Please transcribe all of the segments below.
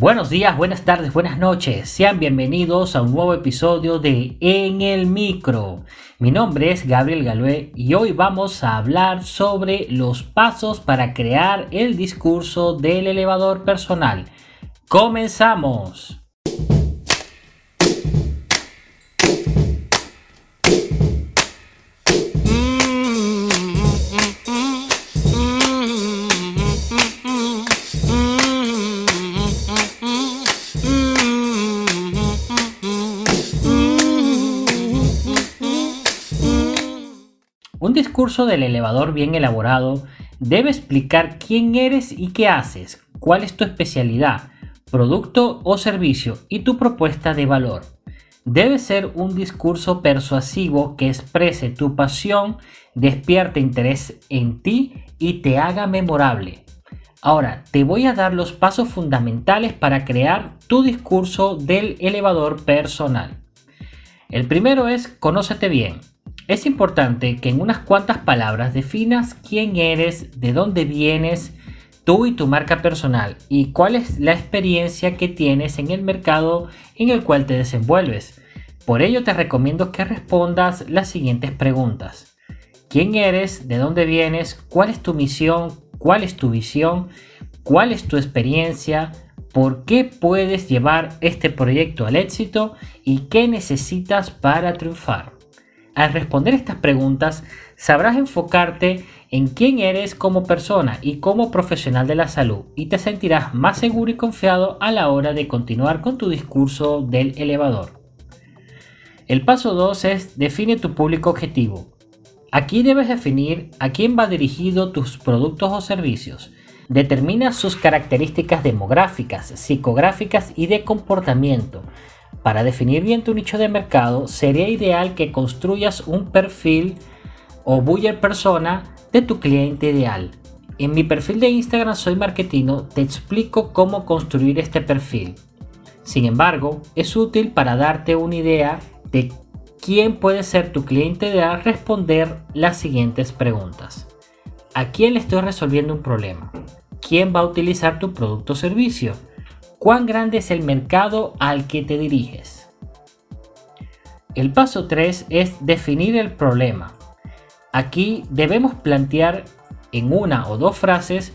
Buenos días, buenas tardes, buenas noches. Sean bienvenidos a un nuevo episodio de En el Micro. Mi nombre es Gabriel Galué y hoy vamos a hablar sobre los pasos para crear el discurso del elevador personal. ¡Comenzamos! Un discurso del elevador bien elaborado debe explicar quién eres y qué haces, cuál es tu especialidad, producto o servicio y tu propuesta de valor. Debe ser un discurso persuasivo que exprese tu pasión, despierte interés en ti y te haga memorable. Ahora, te voy a dar los pasos fundamentales para crear tu discurso del elevador personal. El primero es conócete bien. Es importante que en unas cuantas palabras definas quién eres, de dónde vienes, tú y tu marca personal y cuál es la experiencia que tienes en el mercado en el cual te desenvuelves. Por ello te recomiendo que respondas las siguientes preguntas. ¿Quién eres? ¿De dónde vienes? ¿Cuál es tu misión? ¿Cuál es tu visión? ¿Cuál es tu experiencia? ¿Por qué puedes llevar este proyecto al éxito? ¿Y qué necesitas para triunfar? Al responder estas preguntas, sabrás enfocarte en quién eres como persona y como profesional de la salud y te sentirás más seguro y confiado a la hora de continuar con tu discurso del elevador. El paso 2 es define tu público objetivo. Aquí debes definir a quién va dirigido tus productos o servicios. Determina sus características demográficas, psicográficas y de comportamiento para definir bien tu nicho de mercado, sería ideal que construyas un perfil o buyer persona de tu cliente ideal. En mi perfil de Instagram Soy Marketino te explico cómo construir este perfil. Sin embargo, es útil para darte una idea de quién puede ser tu cliente ideal responder las siguientes preguntas. ¿A quién le estoy resolviendo un problema? ¿Quién va a utilizar tu producto o servicio? ¿Cuán grande es el mercado al que te diriges? El paso 3 es definir el problema. Aquí debemos plantear en una o dos frases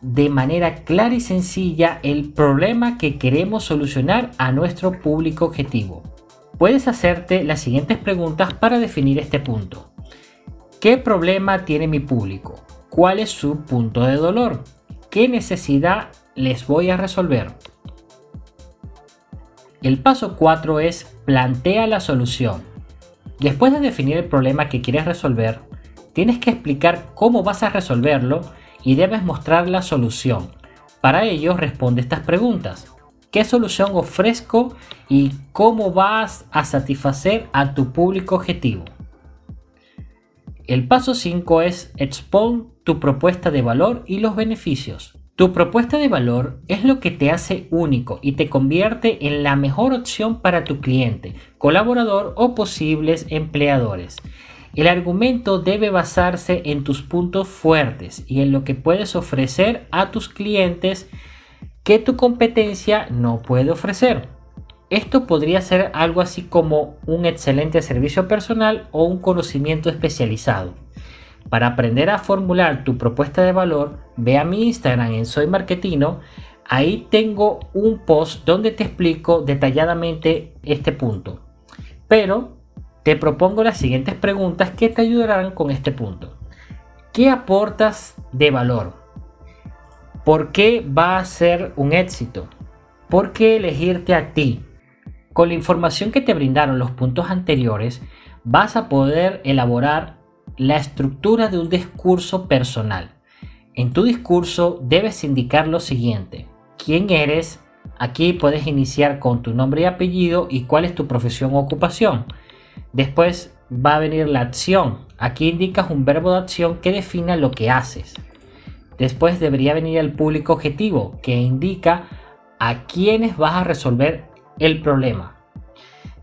de manera clara y sencilla el problema que queremos solucionar a nuestro público objetivo. Puedes hacerte las siguientes preguntas para definir este punto. ¿Qué problema tiene mi público? ¿Cuál es su punto de dolor? ¿Qué necesidad les voy a resolver? El paso 4 es plantea la solución. Después de definir el problema que quieres resolver, tienes que explicar cómo vas a resolverlo y debes mostrar la solución. Para ello responde estas preguntas. ¿Qué solución ofrezco y cómo vas a satisfacer a tu público objetivo? El paso 5 es expon tu propuesta de valor y los beneficios. Tu propuesta de valor es lo que te hace único y te convierte en la mejor opción para tu cliente, colaborador o posibles empleadores. El argumento debe basarse en tus puntos fuertes y en lo que puedes ofrecer a tus clientes que tu competencia no puede ofrecer. Esto podría ser algo así como un excelente servicio personal o un conocimiento especializado. Para aprender a formular tu propuesta de valor, ve a mi Instagram en Soy Marketino. Ahí tengo un post donde te explico detalladamente este punto. Pero te propongo las siguientes preguntas que te ayudarán con este punto. ¿Qué aportas de valor? ¿Por qué va a ser un éxito? ¿Por qué elegirte a ti? Con la información que te brindaron los puntos anteriores, vas a poder elaborar la estructura de un discurso personal. En tu discurso debes indicar lo siguiente. ¿Quién eres? Aquí puedes iniciar con tu nombre y apellido y cuál es tu profesión o ocupación. Después va a venir la acción. Aquí indicas un verbo de acción que defina lo que haces. Después debería venir el público objetivo, que indica a quiénes vas a resolver el problema.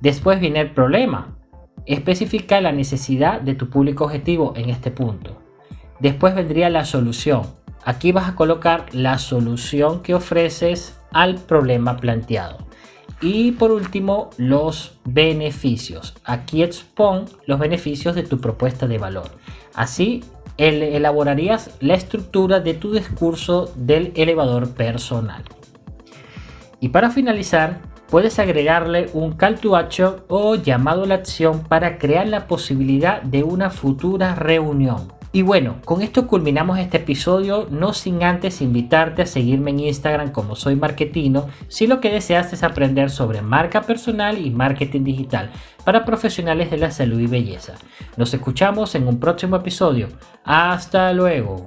Después viene el problema, Especifica la necesidad de tu público objetivo en este punto. Después vendría la solución. Aquí vas a colocar la solución que ofreces al problema planteado. Y por último, los beneficios. Aquí expon los beneficios de tu propuesta de valor. Así elaborarías la estructura de tu discurso del elevador personal. Y para finalizar, puedes agregarle un call to action o llamado a la acción para crear la posibilidad de una futura reunión. Y bueno, con esto culminamos este episodio, no sin antes invitarte a seguirme en Instagram como soy marketino si lo que deseas es aprender sobre marca personal y marketing digital para profesionales de la salud y belleza. Nos escuchamos en un próximo episodio. Hasta luego.